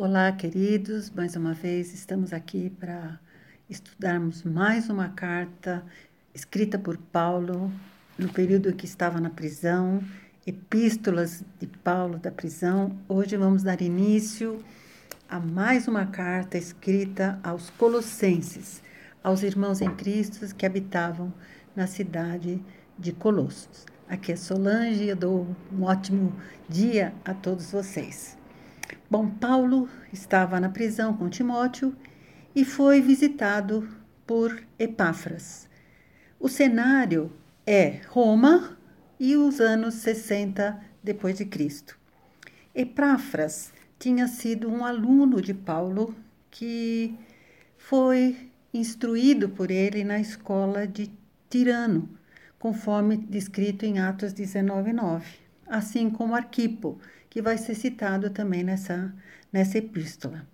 Olá, queridos. Mais uma vez estamos aqui para estudarmos mais uma carta escrita por Paulo no período que estava na prisão, epístolas de Paulo da prisão. Hoje vamos dar início a mais uma carta escrita aos Colossenses, aos irmãos em Cristo que habitavam na cidade de Colossos. Aqui é Solange eu dou um ótimo dia a todos vocês. Bom, Paulo estava na prisão com Timóteo e foi visitado por Epáfras. O cenário é Roma e os anos 60 depois de Cristo. Epáfras tinha sido um aluno de Paulo que foi instruído por ele na escola de Tirano, conforme descrito em Atos 19:9, assim como Arquipo, que vai ser citado também nessa, nessa epístola.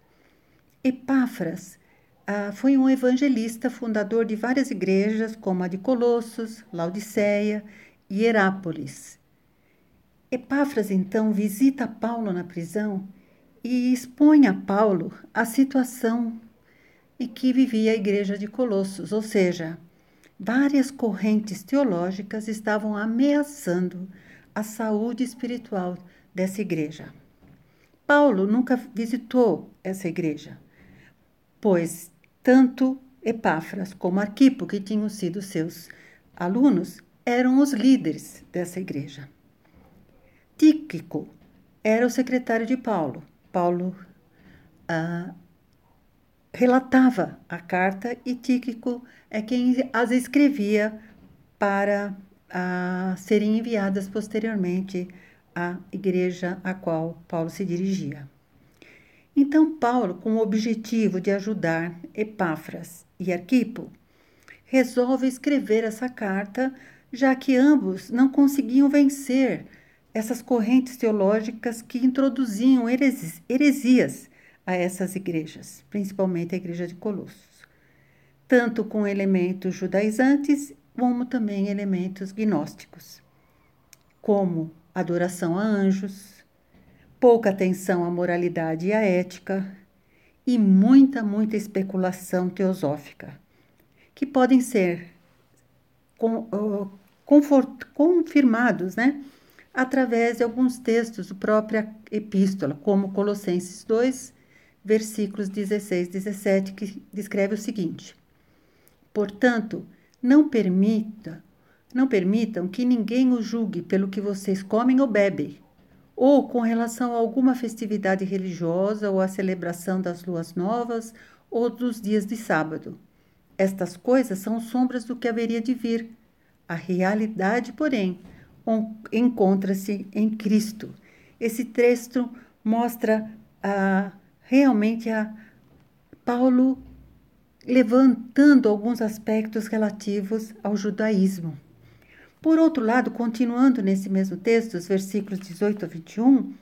Epáfras ah, foi um evangelista, fundador de várias igrejas, como a de Colossos, Laodiceia e Herápolis. Epáfras, então, visita Paulo na prisão e expõe a Paulo a situação em que vivia a igreja de Colossos, ou seja, várias correntes teológicas estavam ameaçando a saúde espiritual dessa igreja. Paulo nunca visitou essa igreja, pois tanto Epáfras como Arquipo, que tinham sido seus alunos, eram os líderes dessa igreja. Tíquico era o secretário de Paulo. Paulo ah, relatava a carta e Tíquico é quem as escrevia para ah, serem enviadas posteriormente a igreja a qual Paulo se dirigia. Então, Paulo, com o objetivo de ajudar Epáfras e Arquipo, resolve escrever essa carta, já que ambos não conseguiam vencer essas correntes teológicas que introduziam heresias a essas igrejas, principalmente a igreja de Colossos, tanto com elementos judaizantes como também elementos gnósticos, como adoração a anjos, pouca atenção à moralidade e à ética e muita, muita especulação teosófica, que podem ser confirmados né, através de alguns textos da própria epístola, como Colossenses 2, versículos 16 e 17, que descreve o seguinte: Portanto, não permita não permitam que ninguém o julgue pelo que vocês comem ou bebem, ou com relação a alguma festividade religiosa ou a celebração das luas novas ou dos dias de sábado. Estas coisas são sombras do que haveria de vir. A realidade, porém, encontra-se em Cristo. Esse texto mostra ah, realmente a Paulo levantando alguns aspectos relativos ao judaísmo. Por outro lado, continuando nesse mesmo texto, os versículos 18 a 21,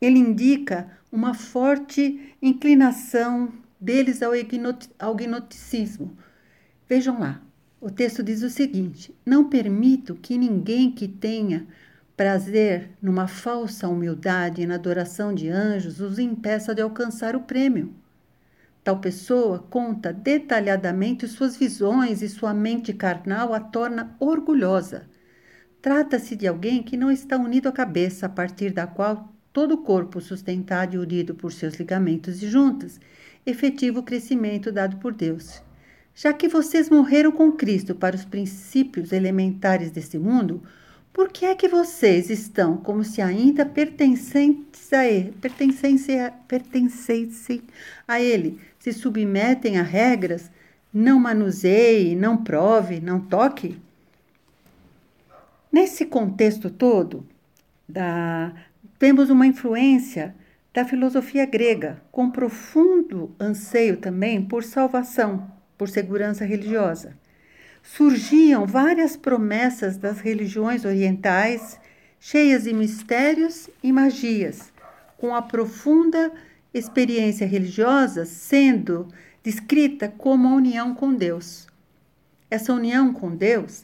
ele indica uma forte inclinação deles ao, ao gnosticismo. Vejam lá, o texto diz o seguinte: Não permito que ninguém que tenha prazer numa falsa humildade e na adoração de anjos os impeça de alcançar o prêmio. Tal pessoa conta detalhadamente suas visões e sua mente carnal a torna orgulhosa. Trata-se de alguém que não está unido à cabeça, a partir da qual todo o corpo sustentado e unido por seus ligamentos e juntas, efetivo crescimento dado por Deus. Já que vocês morreram com Cristo para os princípios elementares deste mundo, por que é que vocês estão como se ainda pertencentes pertencessem a ele, se submetem a regras, não manuseie, não prove, não toque? Nesse contexto todo, da, temos uma influência da filosofia grega, com profundo anseio também por salvação, por segurança religiosa. Surgiam várias promessas das religiões orientais, cheias de mistérios e magias, com a profunda experiência religiosa sendo descrita como a união com Deus. Essa união com Deus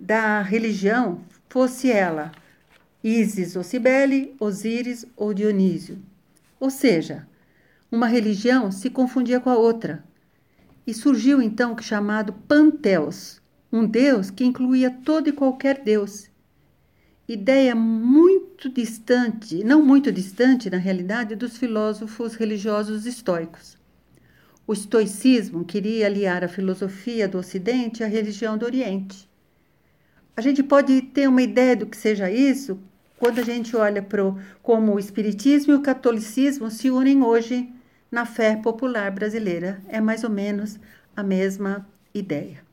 da religião, fosse ela Ísis ou Cibele, Osíris ou Dionísio. Ou seja, uma religião se confundia com a outra. E surgiu então o chamado Panteos, um Deus que incluía todo e qualquer Deus. Ideia muito distante, não muito distante na realidade, dos filósofos religiosos estoicos. O estoicismo queria aliar a filosofia do Ocidente à religião do Oriente. A gente pode ter uma ideia do que seja isso quando a gente olha para como o Espiritismo e o Catolicismo se unem hoje na fé popular brasileira. É mais ou menos a mesma ideia.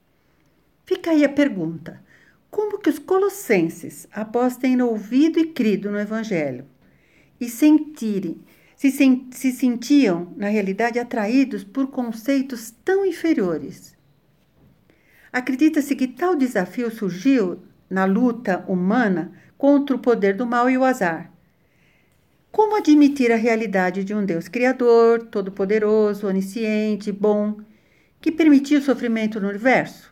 Fica aí a pergunta: como que os colossenses, após terem ouvido e crido no Evangelho e sentirem, se, se sentiam, na realidade, atraídos por conceitos tão inferiores? Acredita-se que tal desafio surgiu na luta humana contra o poder do mal e o azar. Como admitir a realidade de um Deus criador, todo-poderoso, onisciente, bom, que permitiu o sofrimento no universo?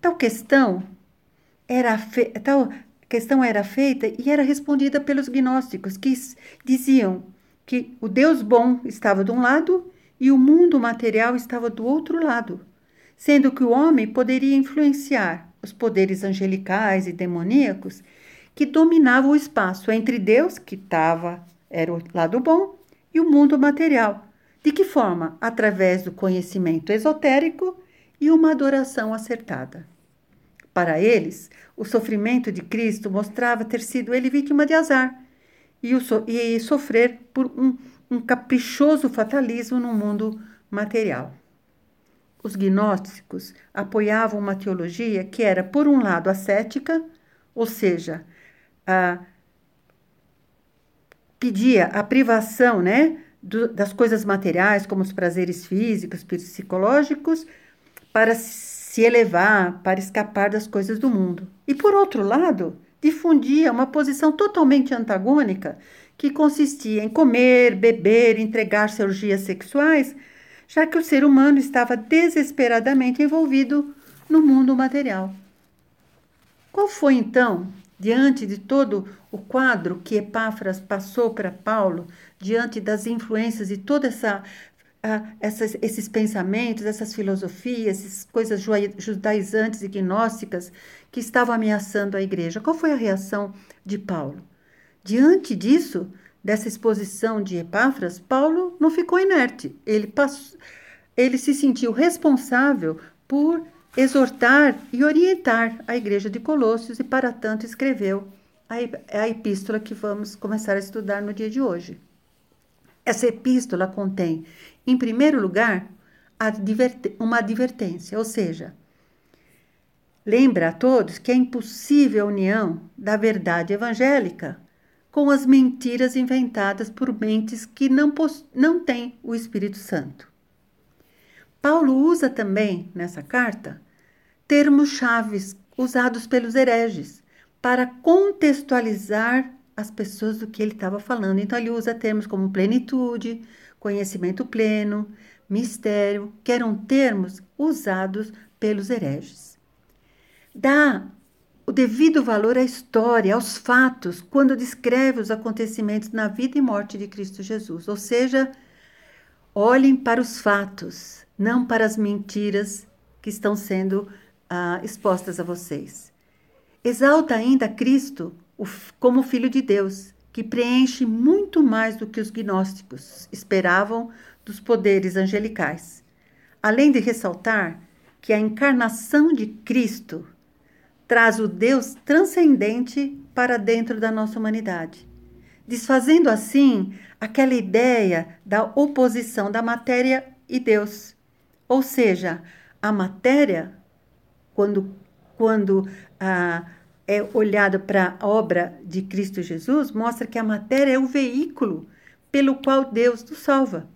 Tal questão era tal questão era feita e era respondida pelos gnósticos, que diziam que o Deus bom estava de um lado e o mundo material estava do outro lado, sendo que o homem poderia influenciar os poderes angelicais e demoníacos que dominavam o espaço entre Deus, que estava era o lado bom, e o mundo material. De que forma? Através do conhecimento esotérico e uma adoração acertada. Para eles, o sofrimento de Cristo mostrava ter sido ele vítima de azar e, o so e sofrer por um, um caprichoso fatalismo no mundo material. Os gnósticos apoiavam uma teologia que era, por um lado, ascética, ou seja, a, pedia a privação né, do, das coisas materiais, como os prazeres físicos, psicológicos, para se elevar, para escapar das coisas do mundo. E, por outro lado, difundia uma posição totalmente antagônica, que consistia em comer, beber, entregar-se sexuais já que o ser humano estava desesperadamente envolvido no mundo material. Qual foi então, diante de todo o quadro que Epáfras passou para Paulo, diante das influências de toda essa Uh, essas, esses pensamentos, essas filosofias, essas coisas judaizantes e gnósticas que estavam ameaçando a igreja. Qual foi a reação de Paulo? Diante disso, dessa exposição de Epáfras, Paulo não ficou inerte. Ele, passou, ele se sentiu responsável por exortar e orientar a igreja de Colossos e, para tanto, escreveu a, a epístola que vamos começar a estudar no dia de hoje. Essa epístola contém, em primeiro lugar, uma advertência, ou seja, lembra a todos que é impossível a união da verdade evangélica com as mentiras inventadas por mentes que não, não têm o Espírito Santo. Paulo usa também, nessa carta, termos chaves usados pelos hereges para contextualizar as pessoas do que ele estava falando. Então, ele usa termos como plenitude, conhecimento pleno, mistério, que eram termos usados pelos hereges. Dá o devido valor à história, aos fatos, quando descreve os acontecimentos na vida e morte de Cristo Jesus. Ou seja, olhem para os fatos, não para as mentiras que estão sendo ah, expostas a vocês. Exalta ainda Cristo como Filho de Deus, que preenche muito mais do que os gnósticos esperavam dos poderes angelicais. Além de ressaltar que a encarnação de Cristo traz o Deus transcendente para dentro da nossa humanidade, desfazendo assim aquela ideia da oposição da matéria e Deus. Ou seja, a matéria, quando, quando ah, é olhada para a obra de Cristo Jesus, mostra que a matéria é o veículo pelo qual Deus nos salva,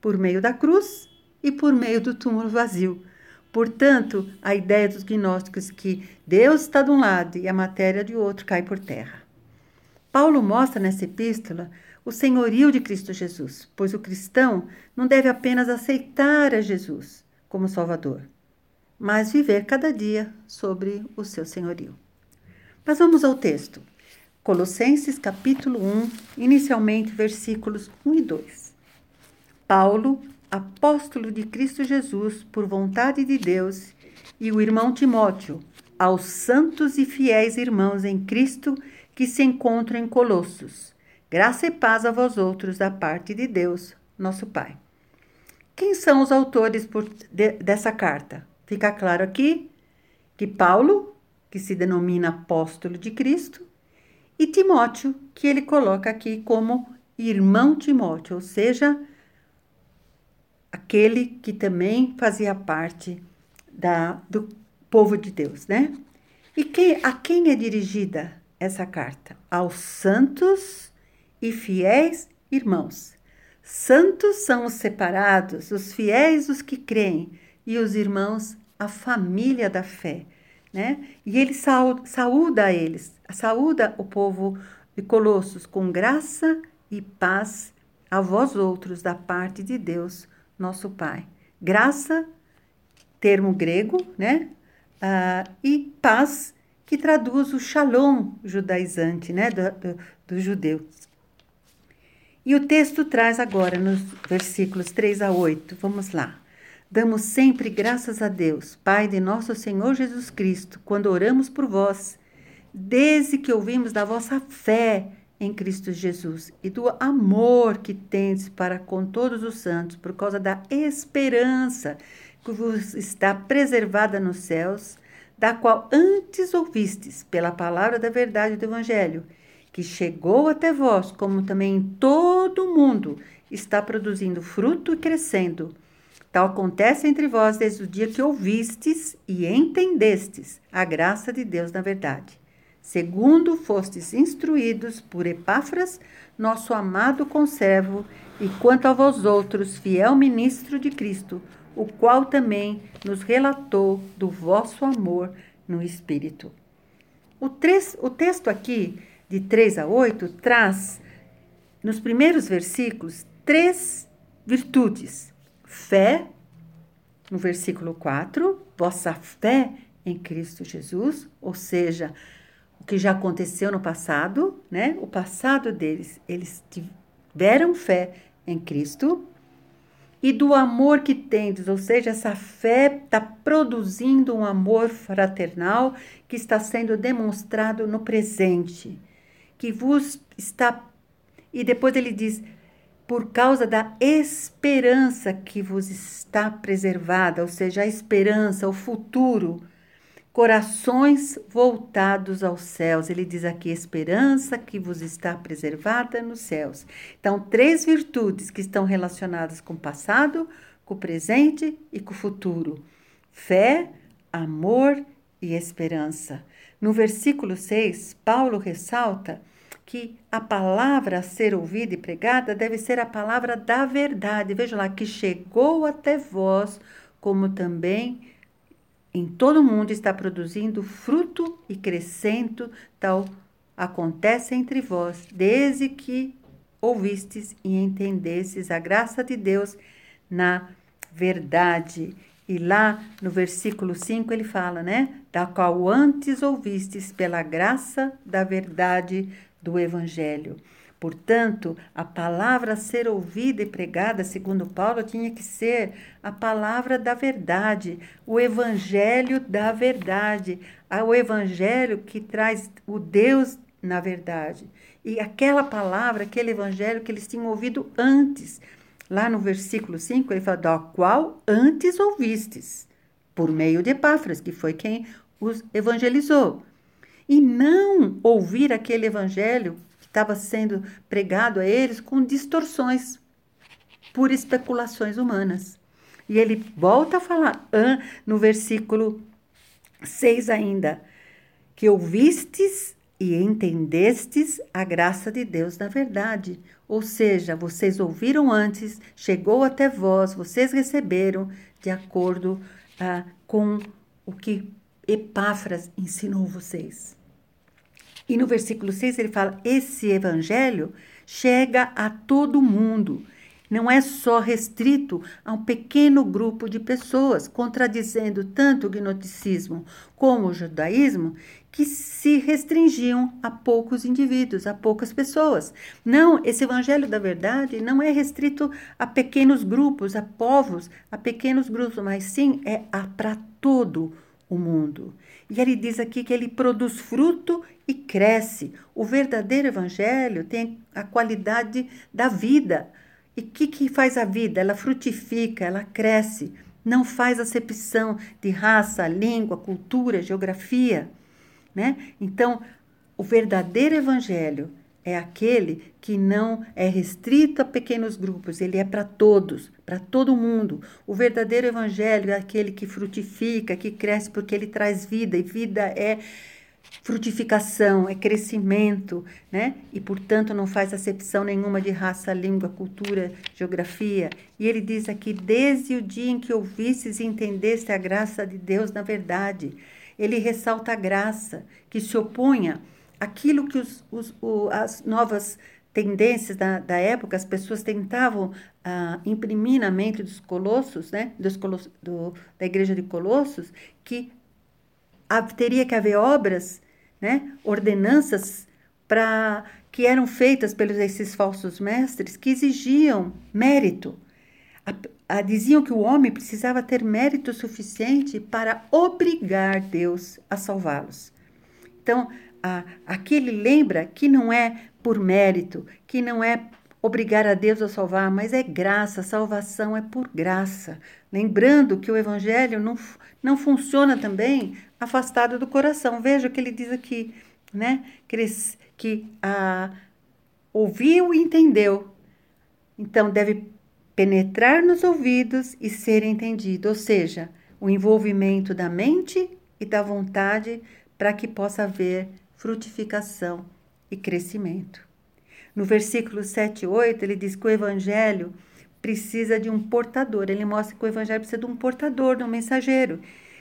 por meio da cruz e por meio do túmulo vazio. Portanto, a ideia dos gnósticos que Deus está de um lado e a matéria de outro cai por terra. Paulo mostra nessa epístola o senhorio de Cristo Jesus, pois o cristão não deve apenas aceitar a Jesus como Salvador, mas viver cada dia sobre o seu senhorio. Mas vamos ao texto. Colossenses capítulo 1, inicialmente versículos 1 e 2. Paulo, apóstolo de Cristo Jesus, por vontade de Deus, e o irmão Timóteo, aos santos e fiéis irmãos em Cristo que se encontram em Colossos. Graça e paz a vós outros da parte de Deus, nosso Pai. Quem são os autores por, de, dessa carta? Fica claro aqui que Paulo, que se denomina apóstolo de Cristo, e Timóteo, que ele coloca aqui como irmão Timóteo, ou seja, aquele que também fazia parte da, do povo de Deus, né? E que, a quem é dirigida essa carta? Aos santos e fiéis irmãos. Santos são os separados, os fiéis, os que creem, e os irmãos, a família da fé, né? E ele saúda a eles, saúda o povo de Colossos com graça e paz a vós outros da parte de Deus, nosso Pai. Graça, termo grego, né? Uh, e paz, que traduz o shalom judaizante, né? Do, do, dos judeus. E o texto traz agora, nos versículos 3 a 8, vamos lá. Damos sempre graças a Deus, Pai de nosso Senhor Jesus Cristo, quando oramos por vós, desde que ouvimos da vossa fé em Cristo Jesus e do amor que tendes para com todos os santos, por causa da esperança que vos está preservada nos céus, da qual antes ouvistes pela palavra da verdade do Evangelho, que chegou até vós, como também em todo o mundo está produzindo fruto e crescendo. Tal acontece entre vós desde o dia que ouvistes e entendestes a graça de Deus na verdade segundo fostes instruídos por Epáfras, nosso amado conservo, e quanto a vós outros, fiel ministro de Cristo, o qual também nos relatou do vosso amor no Espírito. O, tres, o texto aqui, de 3 a 8, traz, nos primeiros versículos, três virtudes: fé, no versículo 4, vossa fé em Cristo Jesus, ou seja, que já aconteceu no passado, né? O passado deles, eles tiveram fé em Cristo e do amor que tendes, ou seja, essa fé está produzindo um amor fraternal que está sendo demonstrado no presente, que vos está. E depois ele diz, por causa da esperança que vos está preservada, ou seja, a esperança, o futuro corações voltados aos céus. Ele diz aqui: esperança que vos está preservada nos céus. Então, três virtudes que estão relacionadas com o passado, com o presente e com o futuro: fé, amor e esperança. No versículo 6, Paulo ressalta que a palavra a ser ouvida e pregada deve ser a palavra da verdade. Veja lá, que chegou até vós, como também em todo o mundo está produzindo fruto e crescendo, tal acontece entre vós, desde que ouvistes e entendestes a graça de Deus na verdade. E lá no versículo 5 ele fala, né? Da qual antes ouvistes pela graça da verdade do Evangelho. Portanto, a palavra a ser ouvida e pregada, segundo Paulo, tinha que ser a palavra da verdade, o evangelho da verdade, o evangelho que traz o Deus na verdade. E aquela palavra, aquele evangelho que eles tinham ouvido antes. Lá no versículo 5, ele fala: qual antes ouvistes, por meio de Epáfras, que foi quem os evangelizou. E não ouvir aquele evangelho estava sendo pregado a eles com distorções por especulações humanas. E ele volta a falar no versículo 6 ainda, que ouvistes e entendestes a graça de Deus na verdade. Ou seja, vocês ouviram antes, chegou até vós, vocês receberam de acordo ah, com o que Epáfras ensinou vocês. E no versículo 6 ele fala: esse evangelho chega a todo mundo. não é só restrito a um pequeno grupo de pessoas, contradizendo tanto o gnosticismo como o judaísmo, que se restringiam a poucos indivíduos, a poucas pessoas. Não, esse evangelho da verdade não é restrito a pequenos grupos, a povos, a pequenos grupos, mas sim é para todo o mundo. E ele diz aqui que ele produz fruto e cresce. O verdadeiro evangelho tem a qualidade da vida. E o que, que faz a vida? Ela frutifica, ela cresce. Não faz acepção de raça, língua, cultura, geografia. Né? Então, o verdadeiro evangelho é aquele que não é restrito a pequenos grupos, ele é para todos, para todo mundo. O verdadeiro evangelho é aquele que frutifica, que cresce porque ele traz vida, e vida é frutificação, é crescimento, né? E portanto não faz acepção nenhuma de raça, língua, cultura, geografia. E ele diz aqui: desde o dia em que ouvistes e entendeste a graça de Deus na verdade ele ressalta a graça, que se opunha àquilo que os, os, o, as novas tendências da, da época, as pessoas tentavam ah, imprimir na mente dos colossos, né, dos colossos, do, da igreja de Colossos, que teria que haver obras, né, ordenanças para que eram feitas pelos esses falsos mestres que exigiam mérito a, a, diziam que o homem precisava ter mérito suficiente para obrigar Deus a salvá-los. Então, a, aqui ele lembra que não é por mérito, que não é obrigar a Deus a salvar, mas é graça, salvação é por graça. Lembrando que o evangelho não, não funciona também afastado do coração. Veja o que ele diz aqui, né? Que, eles, que a, ouviu e entendeu. Então, deve penetrar nos ouvidos e ser entendido, ou seja, o envolvimento da mente e da vontade para que possa haver frutificação e crescimento. No versículo 7 e 8, ele diz que o evangelho precisa de um portador. Ele mostra que o evangelho precisa de um portador, de um mensageiro.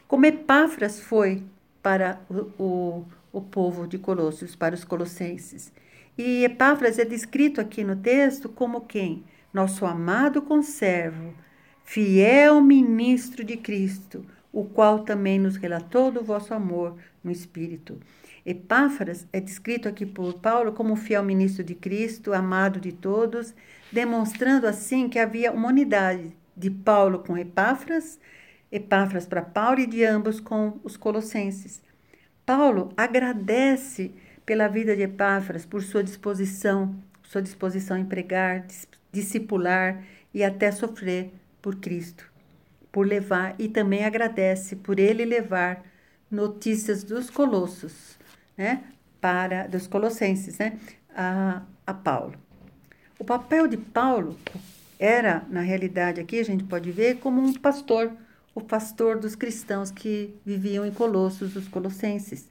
Como Epáfras foi para o, o, o povo de Colossos, para os colossenses. E Epáfras é descrito aqui no texto como quem? nosso amado conservo, fiel ministro de Cristo, o qual também nos relatou do vosso amor no Espírito. Epáfras é descrito aqui por Paulo como fiel ministro de Cristo, amado de todos, demonstrando assim que havia uma unidade de Paulo com Epáfras, Epáfras para Paulo e de ambos com os colossenses. Paulo agradece pela vida de Epáfras, por sua disposição, sua disposição em pregar, discipular e até sofrer por Cristo, por levar e também agradece por ele levar notícias dos colossos, né, para dos colossenses, né, a, a Paulo. O papel de Paulo era, na realidade aqui a gente pode ver como um pastor, o pastor dos cristãos que viviam em Colossos, os colossenses.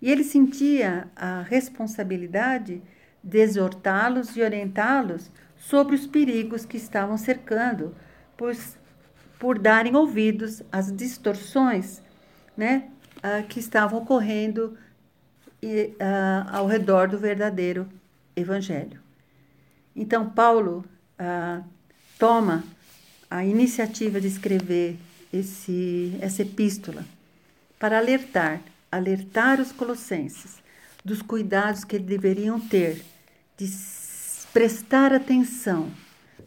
E ele sentia a responsabilidade de exortá-los e orientá-los sobre os perigos que estavam cercando, pois, por darem ouvidos às distorções né, que estavam ocorrendo uh, ao redor do verdadeiro evangelho. Então, Paulo uh, toma a iniciativa de escrever esse, essa epístola para alertar, alertar os colossenses dos cuidados que deveriam ter de prestar atenção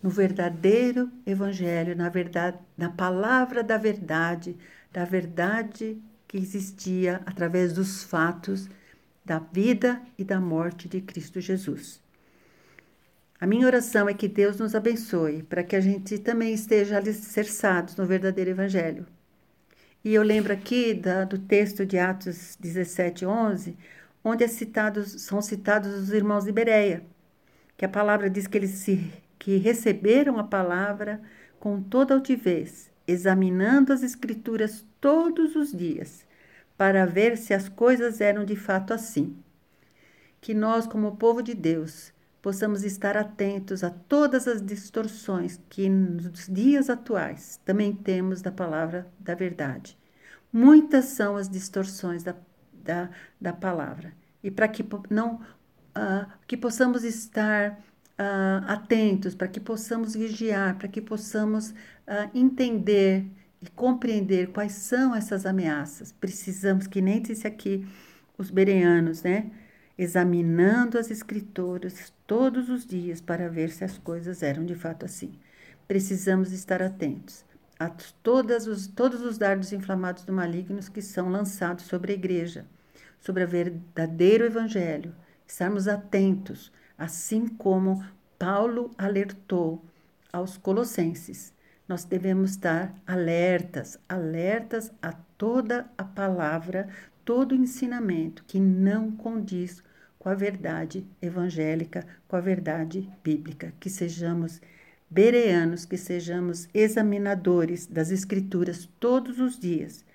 no verdadeiro evangelho, na verdade, na palavra da verdade, da verdade que existia através dos fatos da vida e da morte de Cristo Jesus. A minha oração é que Deus nos abençoe para que a gente também esteja alicerçados no verdadeiro evangelho. E eu lembro aqui da, do texto de Atos 17, 11, onde é são citados os irmãos de Bereia que a palavra diz que eles se, que receberam a palavra com toda altivez, examinando as escrituras todos os dias, para ver se as coisas eram de fato assim. Que nós, como povo de Deus, possamos estar atentos a todas as distorções que nos dias atuais também temos da palavra da verdade. Muitas são as distorções da, da, da palavra. E para que não uh, que possamos estar uh, atentos, para que possamos vigiar, para que possamos uh, entender e compreender quais são essas ameaças. Precisamos, que nem disse aqui os bereanos, né? Examinando as escrituras todos os dias para ver se as coisas eram de fato assim. Precisamos estar atentos a todas os, todos os dardos inflamados do maligno que são lançados sobre a igreja, sobre o verdadeiro evangelho. Estarmos atentos, assim como Paulo alertou aos colossenses nós devemos estar alertas, alertas a toda a palavra, todo o ensinamento que não condiz com a verdade evangélica, com a verdade bíblica, que sejamos bereanos, que sejamos examinadores das escrituras todos os dias,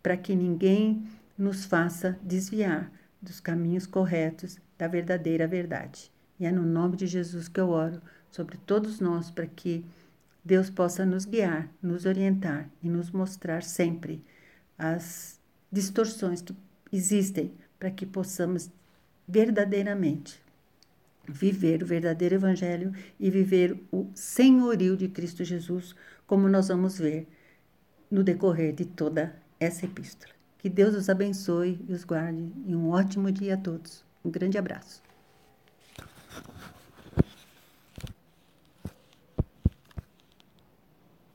para que ninguém nos faça desviar dos caminhos corretos da verdadeira verdade. E é no nome de Jesus que eu oro sobre todos nós para que Deus possa nos guiar, nos orientar e nos mostrar sempre as distorções que existem para que possamos verdadeiramente viver o verdadeiro Evangelho e viver o senhorio de Cristo Jesus, como nós vamos ver no decorrer de toda essa epístola. Que Deus os abençoe e os guarde e um ótimo dia a todos. Um grande abraço.